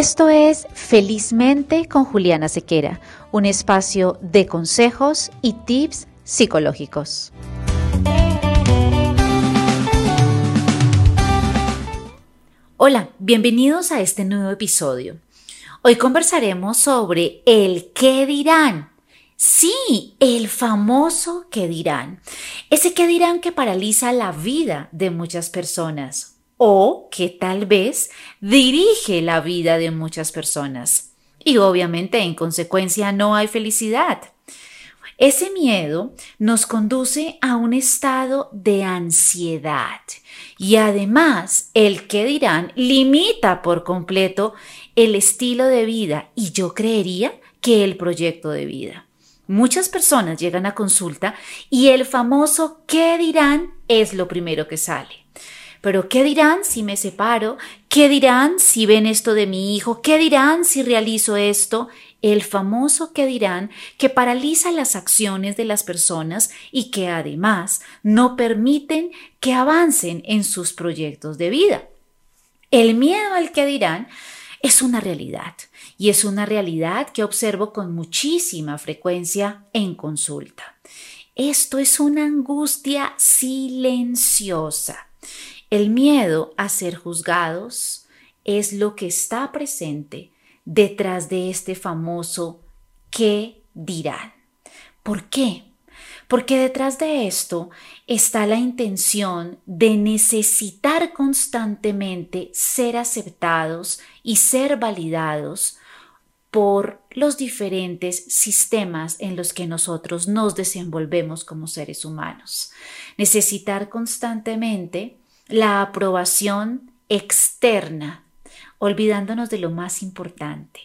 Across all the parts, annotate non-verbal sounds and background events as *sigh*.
Esto es Felizmente con Juliana Sequera, un espacio de consejos y tips psicológicos. Hola, bienvenidos a este nuevo episodio. Hoy conversaremos sobre el qué dirán. Sí, el famoso qué dirán. Ese qué dirán que paraliza la vida de muchas personas o que tal vez dirige la vida de muchas personas. Y obviamente en consecuencia no hay felicidad. Ese miedo nos conduce a un estado de ansiedad y además el que dirán limita por completo el estilo de vida y yo creería que el proyecto de vida. Muchas personas llegan a consulta y el famoso ¿qué dirán? es lo primero que sale. Pero ¿qué dirán si me separo? ¿Qué dirán si ven esto de mi hijo? ¿Qué dirán si realizo esto? El famoso ¿qué dirán que paraliza las acciones de las personas y que además no permiten que avancen en sus proyectos de vida. El miedo al ¿qué dirán es una realidad y es una realidad que observo con muchísima frecuencia en consulta. Esto es una angustia silenciosa el miedo a ser juzgados es lo que está presente detrás de este famoso ¿qué dirán? ¿Por qué? Porque detrás de esto está la intención de necesitar constantemente ser aceptados y ser validados por los diferentes sistemas en los que nosotros nos desenvolvemos como seres humanos. Necesitar constantemente la aprobación externa, olvidándonos de lo más importante.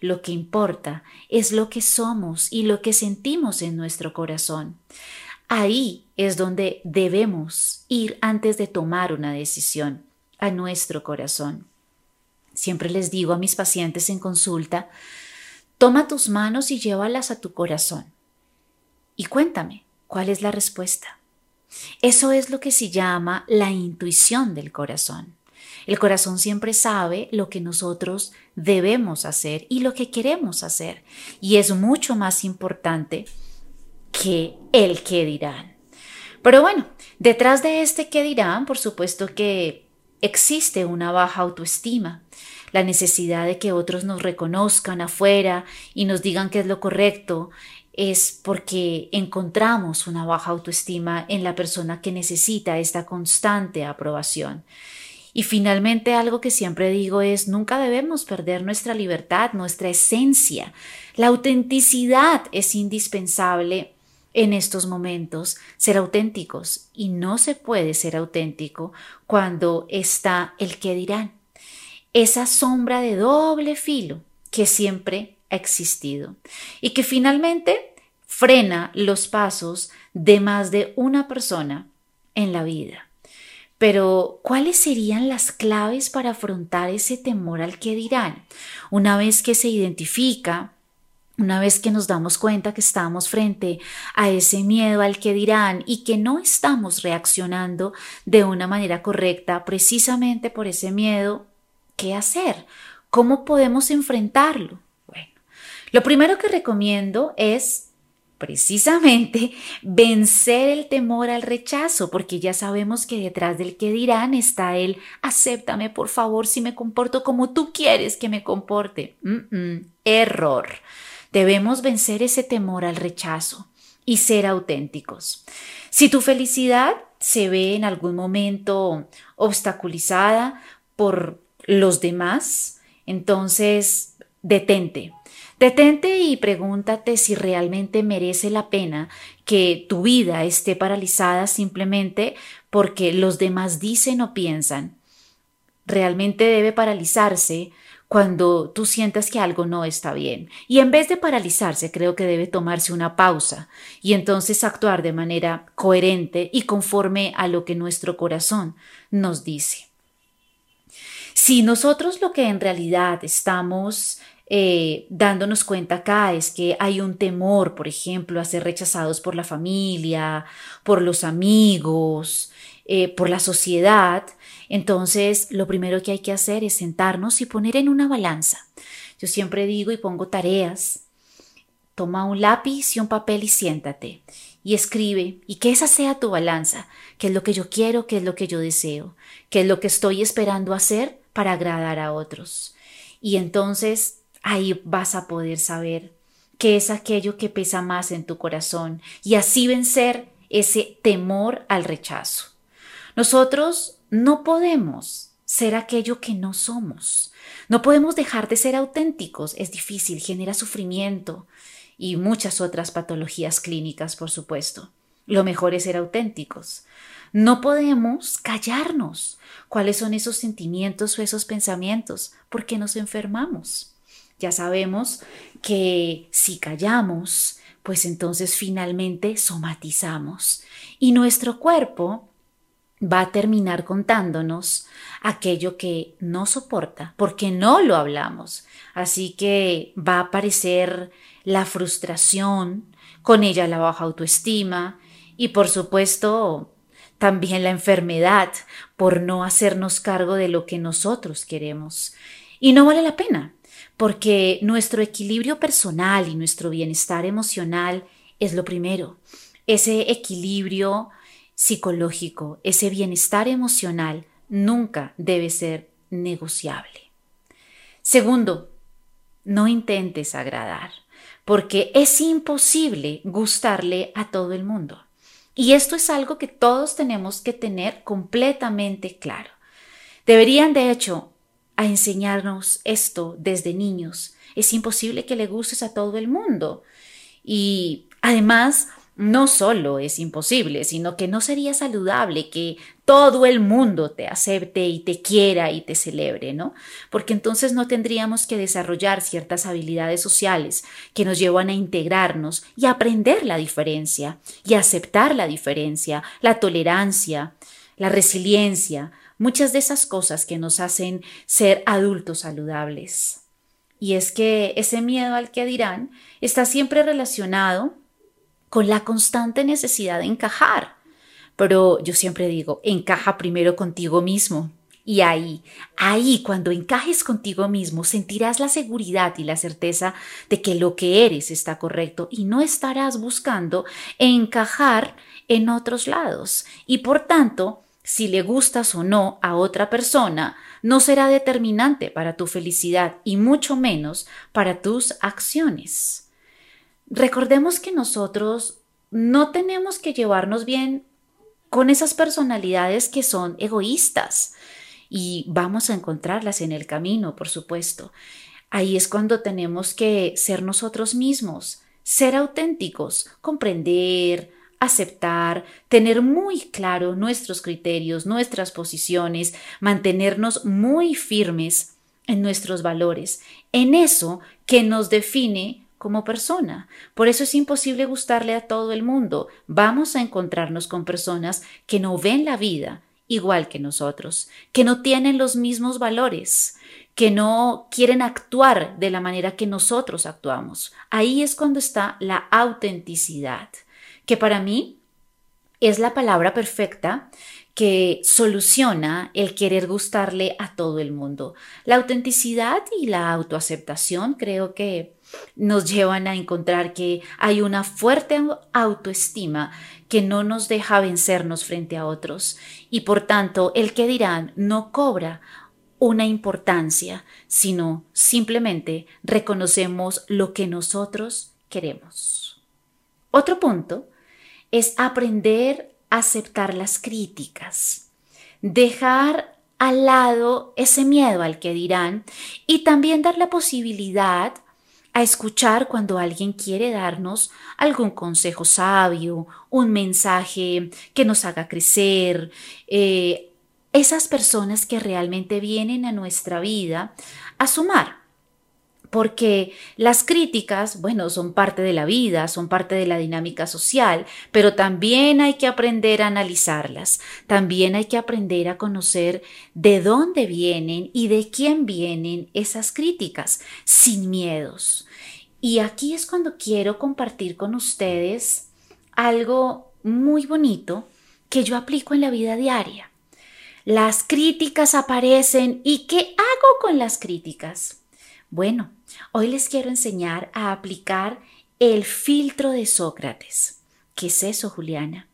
Lo que importa es lo que somos y lo que sentimos en nuestro corazón. Ahí es donde debemos ir antes de tomar una decisión, a nuestro corazón. Siempre les digo a mis pacientes en consulta, toma tus manos y llévalas a tu corazón. Y cuéntame, ¿cuál es la respuesta? Eso es lo que se llama la intuición del corazón. El corazón siempre sabe lo que nosotros debemos hacer y lo que queremos hacer. Y es mucho más importante que el que dirán. Pero bueno, detrás de este que dirán, por supuesto que existe una baja autoestima, la necesidad de que otros nos reconozcan afuera y nos digan que es lo correcto, es porque encontramos una baja autoestima en la persona que necesita esta constante aprobación. Y finalmente algo que siempre digo es nunca debemos perder nuestra libertad, nuestra esencia. La autenticidad es indispensable en estos momentos, ser auténticos. Y no se puede ser auténtico cuando está el que dirán. Esa sombra de doble filo que siempre existido y que finalmente frena los pasos de más de una persona en la vida. Pero, ¿cuáles serían las claves para afrontar ese temor al que dirán? Una vez que se identifica, una vez que nos damos cuenta que estamos frente a ese miedo al que dirán y que no estamos reaccionando de una manera correcta precisamente por ese miedo, ¿qué hacer? ¿Cómo podemos enfrentarlo? Lo primero que recomiendo es precisamente *laughs* vencer el temor al rechazo, porque ya sabemos que detrás del que dirán está el acéptame por favor si me comporto como tú quieres que me comporte. error. Debemos vencer ese temor al rechazo y ser auténticos. Si tu felicidad se ve en algún momento obstaculizada por los demás, entonces detente Detente y pregúntate si realmente merece la pena que tu vida esté paralizada simplemente porque los demás dicen o piensan. Realmente debe paralizarse cuando tú sientas que algo no está bien. Y en vez de paralizarse, creo que debe tomarse una pausa y entonces actuar de manera coherente y conforme a lo que nuestro corazón nos dice. Si nosotros lo que en realidad estamos eh, dándonos cuenta acá es que hay un temor, por ejemplo, a ser rechazados por la familia, por los amigos, eh, por la sociedad. Entonces, lo primero que hay que hacer es sentarnos y poner en una balanza. Yo siempre digo y pongo tareas. Toma un lápiz y un papel y siéntate y escribe y que esa sea tu balanza, qué es lo que yo quiero, qué es lo que yo deseo, qué es lo que estoy esperando hacer para agradar a otros. Y entonces ahí vas a poder saber qué es aquello que pesa más en tu corazón y así vencer ese temor al rechazo. Nosotros no podemos ser aquello que no somos. No podemos dejar de ser auténticos. Es difícil, genera sufrimiento y muchas otras patologías clínicas, por supuesto. Lo mejor es ser auténticos. No podemos callarnos cuáles son esos sentimientos o esos pensamientos, porque nos enfermamos. Ya sabemos que si callamos, pues entonces finalmente somatizamos y nuestro cuerpo va a terminar contándonos aquello que no soporta, porque no lo hablamos. Así que va a aparecer la frustración, con ella la baja autoestima y por supuesto también la enfermedad por no hacernos cargo de lo que nosotros queremos. Y no vale la pena, porque nuestro equilibrio personal y nuestro bienestar emocional es lo primero. Ese equilibrio psicológico, ese bienestar emocional nunca debe ser negociable. Segundo, no intentes agradar, porque es imposible gustarle a todo el mundo. Y esto es algo que todos tenemos que tener completamente claro. Deberían, de hecho, a enseñarnos esto desde niños. Es imposible que le gustes a todo el mundo. Y además, no solo es imposible, sino que no sería saludable que todo el mundo te acepte y te quiera y te celebre, ¿no? Porque entonces no tendríamos que desarrollar ciertas habilidades sociales que nos llevan a integrarnos y aprender la diferencia y aceptar la diferencia, la tolerancia, la resiliencia, muchas de esas cosas que nos hacen ser adultos saludables. Y es que ese miedo al que dirán está siempre relacionado con la constante necesidad de encajar. Pero yo siempre digo, encaja primero contigo mismo. Y ahí, ahí, cuando encajes contigo mismo, sentirás la seguridad y la certeza de que lo que eres está correcto y no estarás buscando encajar en otros lados. Y por tanto, si le gustas o no a otra persona, no será determinante para tu felicidad y mucho menos para tus acciones. Recordemos que nosotros no tenemos que llevarnos bien con esas personalidades que son egoístas y vamos a encontrarlas en el camino, por supuesto. Ahí es cuando tenemos que ser nosotros mismos, ser auténticos, comprender, aceptar, tener muy claro nuestros criterios, nuestras posiciones, mantenernos muy firmes en nuestros valores, en eso que nos define como persona. Por eso es imposible gustarle a todo el mundo. Vamos a encontrarnos con personas que no ven la vida igual que nosotros, que no tienen los mismos valores, que no quieren actuar de la manera que nosotros actuamos. Ahí es cuando está la autenticidad, que para mí es la palabra perfecta que soluciona el querer gustarle a todo el mundo. La autenticidad y la autoaceptación creo que nos llevan a encontrar que hay una fuerte autoestima que no nos deja vencernos frente a otros y por tanto el que dirán no cobra una importancia, sino simplemente reconocemos lo que nosotros queremos. Otro punto es aprender a aceptar las críticas, dejar al lado ese miedo al que dirán y también dar la posibilidad a escuchar cuando alguien quiere darnos algún consejo sabio, un mensaje que nos haga crecer, eh, esas personas que realmente vienen a nuestra vida a sumar. Porque las críticas, bueno, son parte de la vida, son parte de la dinámica social, pero también hay que aprender a analizarlas, también hay que aprender a conocer de dónde vienen y de quién vienen esas críticas, sin miedos. Y aquí es cuando quiero compartir con ustedes algo muy bonito que yo aplico en la vida diaria. Las críticas aparecen y ¿qué hago con las críticas? Bueno, hoy les quiero enseñar a aplicar el filtro de Sócrates. ¿Qué es eso, Juliana?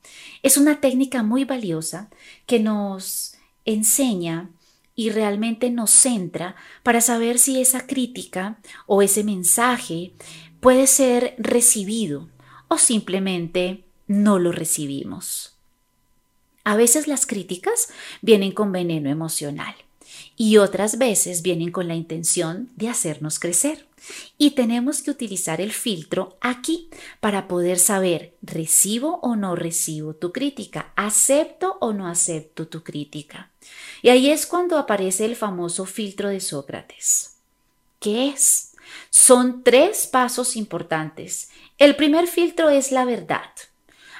Es una técnica muy valiosa que nos enseña y realmente nos centra para saber si esa crítica o ese mensaje puede ser recibido o simplemente no lo recibimos. A veces las críticas vienen con veneno emocional y otras veces vienen con la intención de hacernos crecer. Y tenemos que utilizar el filtro aquí para poder saber recibo o no recibo tu crítica, acepto o no acepto tu crítica. Y ahí es cuando aparece el famoso filtro de Sócrates. ¿Qué es? Son tres pasos importantes. El primer filtro es la verdad.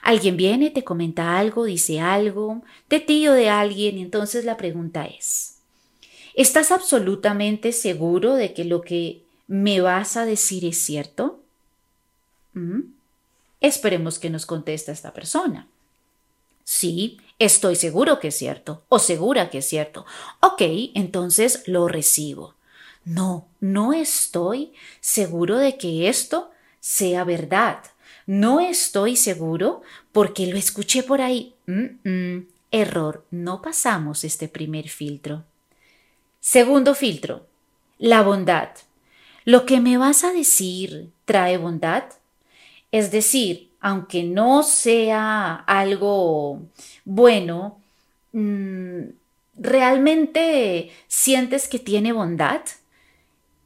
Alguien viene, te comenta algo, dice algo, de ti o de alguien, y entonces la pregunta es, ¿Estás absolutamente seguro de que lo que me vas a decir es cierto? ¿Mm? Esperemos que nos conteste esta persona. Sí, estoy seguro que es cierto o segura que es cierto. Ok, entonces lo recibo. No, no estoy seguro de que esto sea verdad. No estoy seguro porque lo escuché por ahí. error, no pasamos este primer filtro. Segundo filtro, la bondad. ¿Lo que me vas a decir trae bondad? Es decir, aunque no sea algo bueno, mm, ¿realmente sientes que tiene bondad?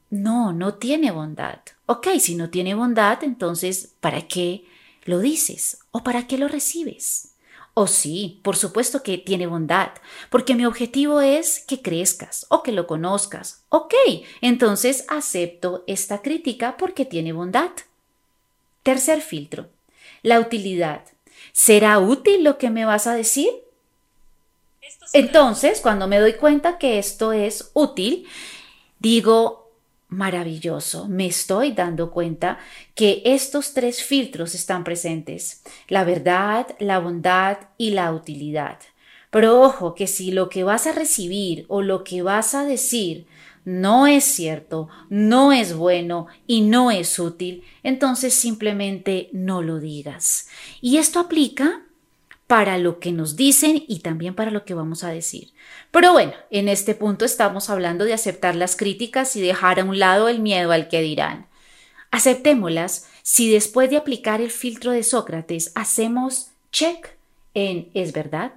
No, no tiene bondad. Ok, si no tiene bondad, entonces, ¿para qué lo dices o para qué lo recibes? Oh sí, por supuesto que tiene bondad, porque mi objetivo es que crezcas o que lo conozcas. Ok, entonces acepto esta crítica porque tiene bondad. Tercer filtro, la utilidad. ¿Será útil lo que me vas a decir? Entonces, cuando me doy cuenta que esto es útil, digo, maravilloso. Me estoy dando cuenta que estos tres filtros están presentes, la verdad, la bondad y la utilidad. Pero ojo que si lo que vas a recibir o lo que vas a decir no es cierto, no es bueno y no es útil, entonces simplemente no lo digas. Y esto aplica para lo que nos dicen y también para lo que vamos a decir. Pero bueno, en este punto estamos hablando de aceptar las críticas y dejar a un lado el miedo al que dirán. Aceptémoslas si después de aplicar el filtro de Sócrates hacemos check en es verdad,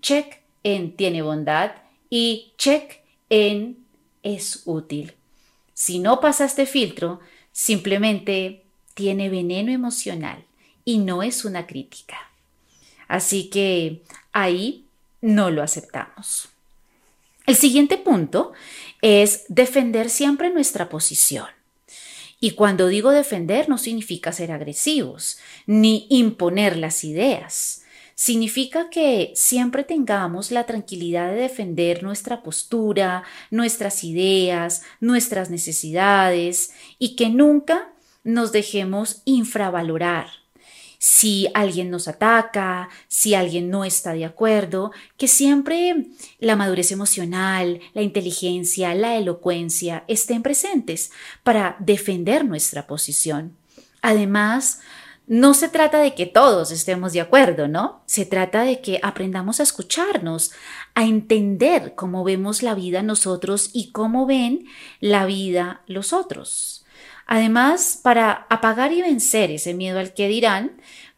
check en tiene bondad y check en es útil. Si no pasa este filtro, simplemente tiene veneno emocional y no es una crítica. Así que ahí no lo aceptamos. El siguiente punto es defender siempre nuestra posición. Y cuando digo defender no significa ser agresivos ni imponer las ideas. Significa que siempre tengamos la tranquilidad de defender nuestra postura, nuestras ideas, nuestras necesidades y que nunca nos dejemos infravalorar si alguien nos ataca, si alguien no está de acuerdo, que siempre la madurez emocional, la inteligencia, la elocuencia estén presentes para defender nuestra posición. Además, no se trata de que todos estemos de acuerdo, ¿no? Se trata de que aprendamos a escucharnos, a entender cómo vemos la vida nosotros y cómo ven la vida los otros. Además, para apagar y vencer ese miedo al que dirán,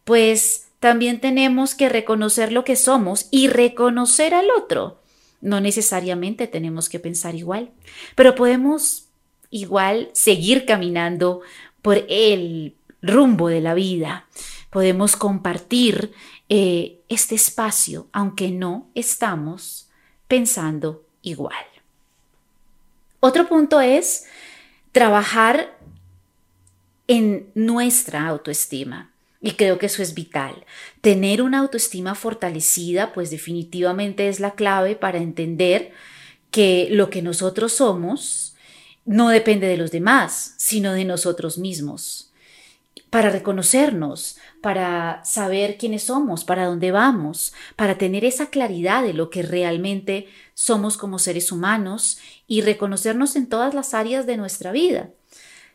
pues también tenemos que reconocer lo que somos y reconocer al otro. No necesariamente tenemos que pensar igual, pero podemos igual seguir caminando por el rumbo de la vida. Podemos compartir eh, este espacio, aunque no estamos pensando igual. Otro punto es trabajar en nuestra autoestima. Y creo que eso es vital. Tener una autoestima fortalecida, pues definitivamente es la clave para entender que lo que nosotros somos no depende de los demás, sino de nosotros mismos. Para reconocernos, para saber quiénes somos, para dónde vamos, para tener esa claridad de lo que realmente somos como seres humanos y reconocernos en todas las áreas de nuestra vida.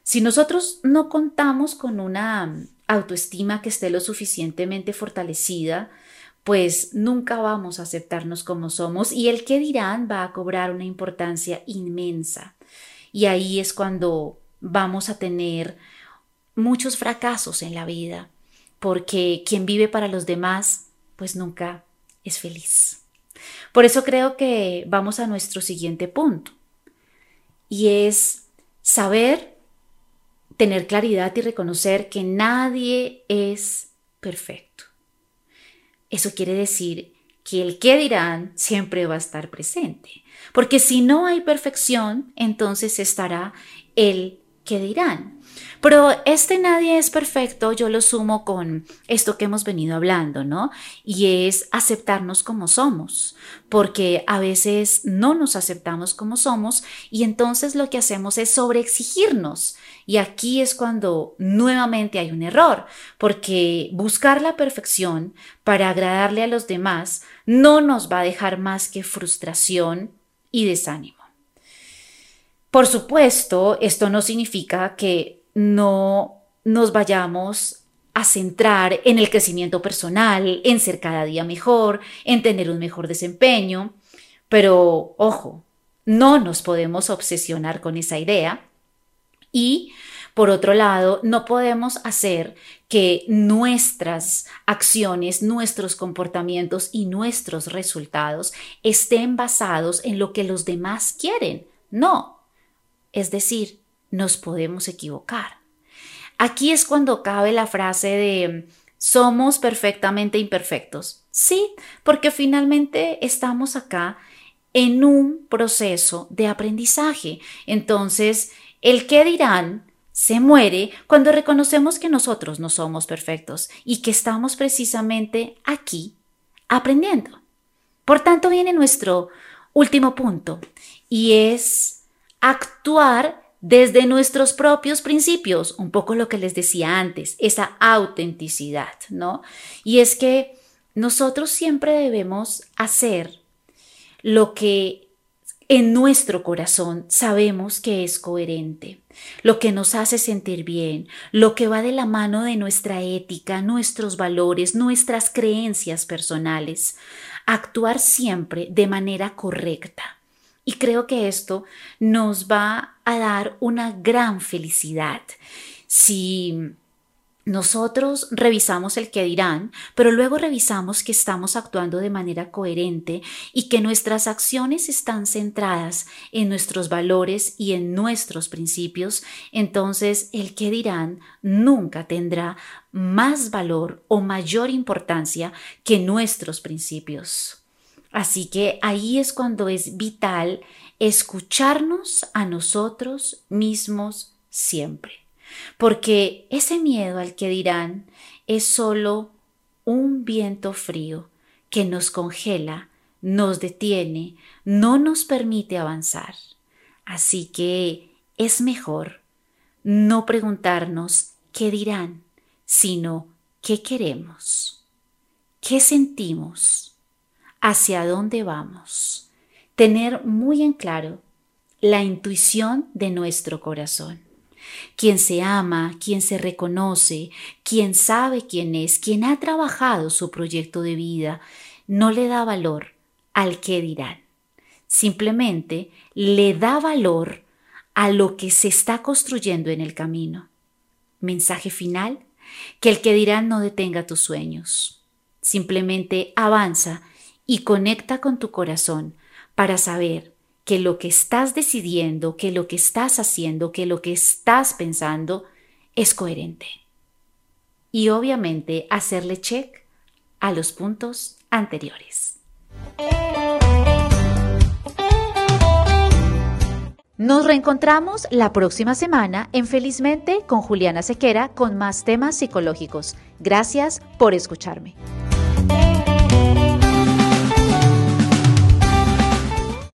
Si nosotros no contamos con una autoestima que esté lo suficientemente fortalecida, pues nunca vamos a aceptarnos como somos y el que dirán va a cobrar una importancia inmensa. Y ahí es cuando vamos a tener muchos fracasos en la vida, porque quien vive para los demás, pues nunca es feliz. Por eso creo que vamos a nuestro siguiente punto, y es saber, tener claridad y reconocer que nadie es perfecto. Eso quiere decir que el que dirán siempre va a estar presente, porque si no hay perfección, entonces estará el que dirán. Pero este nadie es perfecto, yo lo sumo con esto que hemos venido hablando, ¿no? Y es aceptarnos como somos, porque a veces no nos aceptamos como somos y entonces lo que hacemos es sobreexigirnos. Y aquí es cuando nuevamente hay un error, porque buscar la perfección para agradarle a los demás no nos va a dejar más que frustración y desánimo. Por supuesto, esto no significa que no nos vayamos a centrar en el crecimiento personal, en ser cada día mejor, en tener un mejor desempeño. Pero, ojo, no nos podemos obsesionar con esa idea. Y, por otro lado, no podemos hacer que nuestras acciones, nuestros comportamientos y nuestros resultados estén basados en lo que los demás quieren. No. Es decir, nos podemos equivocar. Aquí es cuando cabe la frase de somos perfectamente imperfectos. Sí, porque finalmente estamos acá en un proceso de aprendizaje. Entonces, el que dirán se muere cuando reconocemos que nosotros no somos perfectos y que estamos precisamente aquí aprendiendo. Por tanto, viene nuestro último punto y es actuar desde nuestros propios principios, un poco lo que les decía antes, esa autenticidad, ¿no? Y es que nosotros siempre debemos hacer lo que en nuestro corazón sabemos que es coherente, lo que nos hace sentir bien, lo que va de la mano de nuestra ética, nuestros valores, nuestras creencias personales, actuar siempre de manera correcta y creo que esto nos va a dar una gran felicidad. Si nosotros revisamos el que dirán, pero luego revisamos que estamos actuando de manera coherente y que nuestras acciones están centradas en nuestros valores y en nuestros principios, entonces el que dirán nunca tendrá más valor o mayor importancia que nuestros principios. Así que ahí es cuando es vital escucharnos a nosotros mismos siempre, porque ese miedo al que dirán es solo un viento frío que nos congela, nos detiene, no nos permite avanzar. Así que es mejor no preguntarnos qué dirán, sino qué queremos, qué sentimos hacia dónde vamos. Tener muy en claro la intuición de nuestro corazón. Quien se ama, quien se reconoce, quien sabe quién es, quien ha trabajado su proyecto de vida, no le da valor al que dirán. Simplemente le da valor a lo que se está construyendo en el camino. Mensaje final, que el que dirán no detenga tus sueños. Simplemente avanza y conecta con tu corazón para saber que lo que estás decidiendo, que lo que estás haciendo, que lo que estás pensando es coherente. Y obviamente hacerle check a los puntos anteriores. Nos reencontramos la próxima semana en Felizmente con Juliana Sequera con más temas psicológicos. Gracias por escucharme.